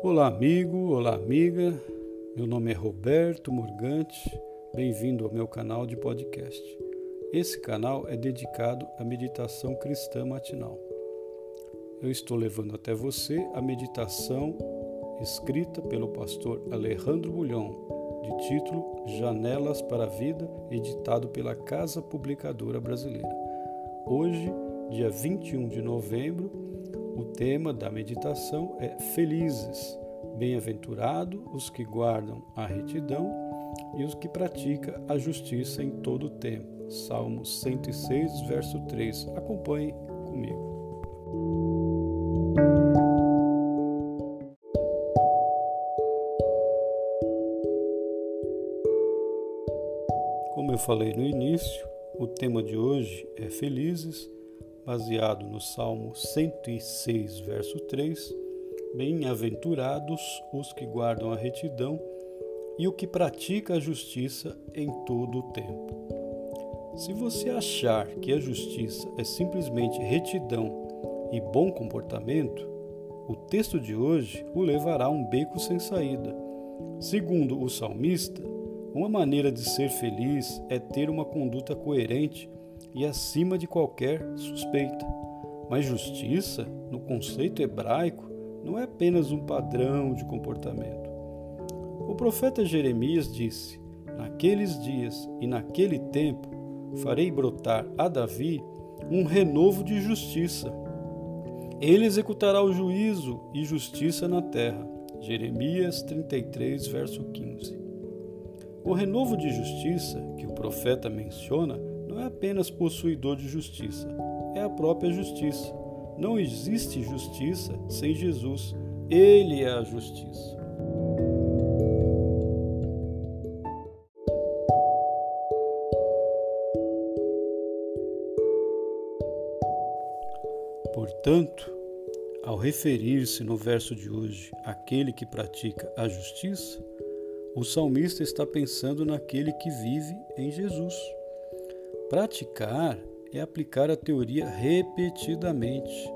Olá, amigo, olá, amiga. Meu nome é Roberto Morgante. Bem-vindo ao meu canal de podcast. Esse canal é dedicado à meditação cristã matinal. Eu estou levando até você a meditação escrita pelo pastor Alejandro Bulhão, de título Janelas para a Vida, editado pela Casa Publicadora Brasileira. Hoje, dia 21 de novembro, o tema da meditação é Felizes, bem-aventurados os que guardam a retidão e os que praticam a justiça em todo o tempo. Salmo 106, verso 3. Acompanhe comigo. Como eu falei no início, o tema de hoje é Felizes baseado no Salmo 106, verso 3: Bem-aventurados os que guardam a retidão e o que pratica a justiça em todo o tempo. Se você achar que a justiça é simplesmente retidão e bom comportamento, o texto de hoje o levará a um beco sem saída. Segundo o salmista, uma maneira de ser feliz é ter uma conduta coerente e acima de qualquer suspeita. Mas justiça, no conceito hebraico, não é apenas um padrão de comportamento. O profeta Jeremias disse: Naqueles dias e naquele tempo farei brotar a Davi um renovo de justiça. Ele executará o juízo e justiça na terra. Jeremias 33, verso 15. O renovo de justiça que o profeta menciona não é apenas possuidor de justiça, é a própria justiça. Não existe justiça sem Jesus. Ele é a justiça. Portanto, ao referir-se no verso de hoje àquele que pratica a justiça, o salmista está pensando naquele que vive em Jesus. Praticar é aplicar a teoria repetidamente.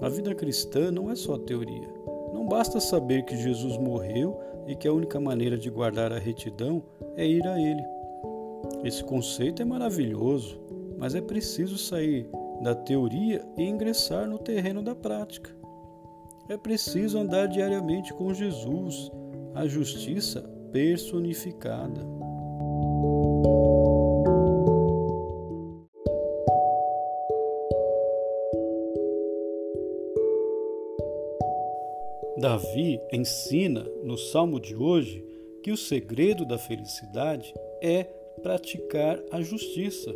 A vida cristã não é só teoria. Não basta saber que Jesus morreu e que a única maneira de guardar a retidão é ir a Ele. Esse conceito é maravilhoso, mas é preciso sair da teoria e ingressar no terreno da prática. É preciso andar diariamente com Jesus, a justiça personificada. Davi ensina no salmo de hoje que o segredo da felicidade é praticar a justiça.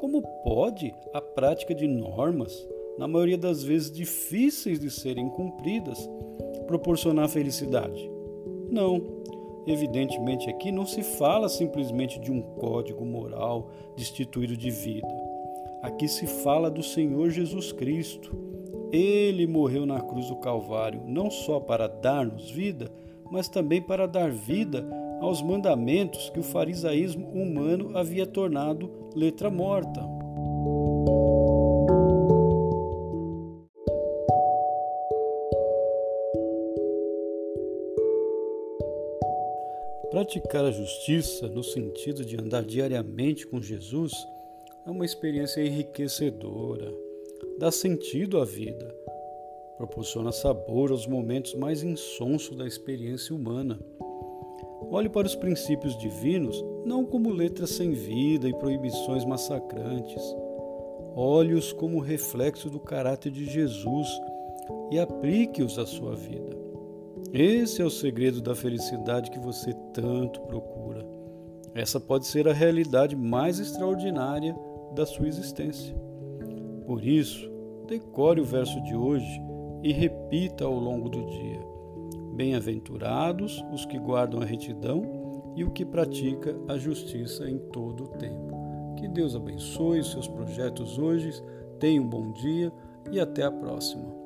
Como pode a prática de normas, na maioria das vezes difíceis de serem cumpridas, proporcionar felicidade? Não. Evidentemente, aqui não se fala simplesmente de um código moral destituído de vida. Aqui se fala do Senhor Jesus Cristo ele morreu na cruz do Calvário não só para dar-nos vida, mas também para dar vida aos mandamentos que o farisaísmo humano havia tornado letra morta. Praticar a justiça, no sentido de andar diariamente com Jesus, é uma experiência enriquecedora dá sentido à vida, proporciona sabor aos momentos mais insonsos da experiência humana. Olhe para os princípios divinos não como letras sem vida e proibições massacrantes. Olhe-os como reflexo do caráter de Jesus e aplique-os à sua vida. Esse é o segredo da felicidade que você tanto procura. Essa pode ser a realidade mais extraordinária da sua existência. Por isso, decore o verso de hoje e repita ao longo do dia. Bem-aventurados os que guardam a retidão e o que pratica a justiça em todo o tempo. Que Deus abençoe seus projetos hoje. Tenha um bom dia e até a próxima.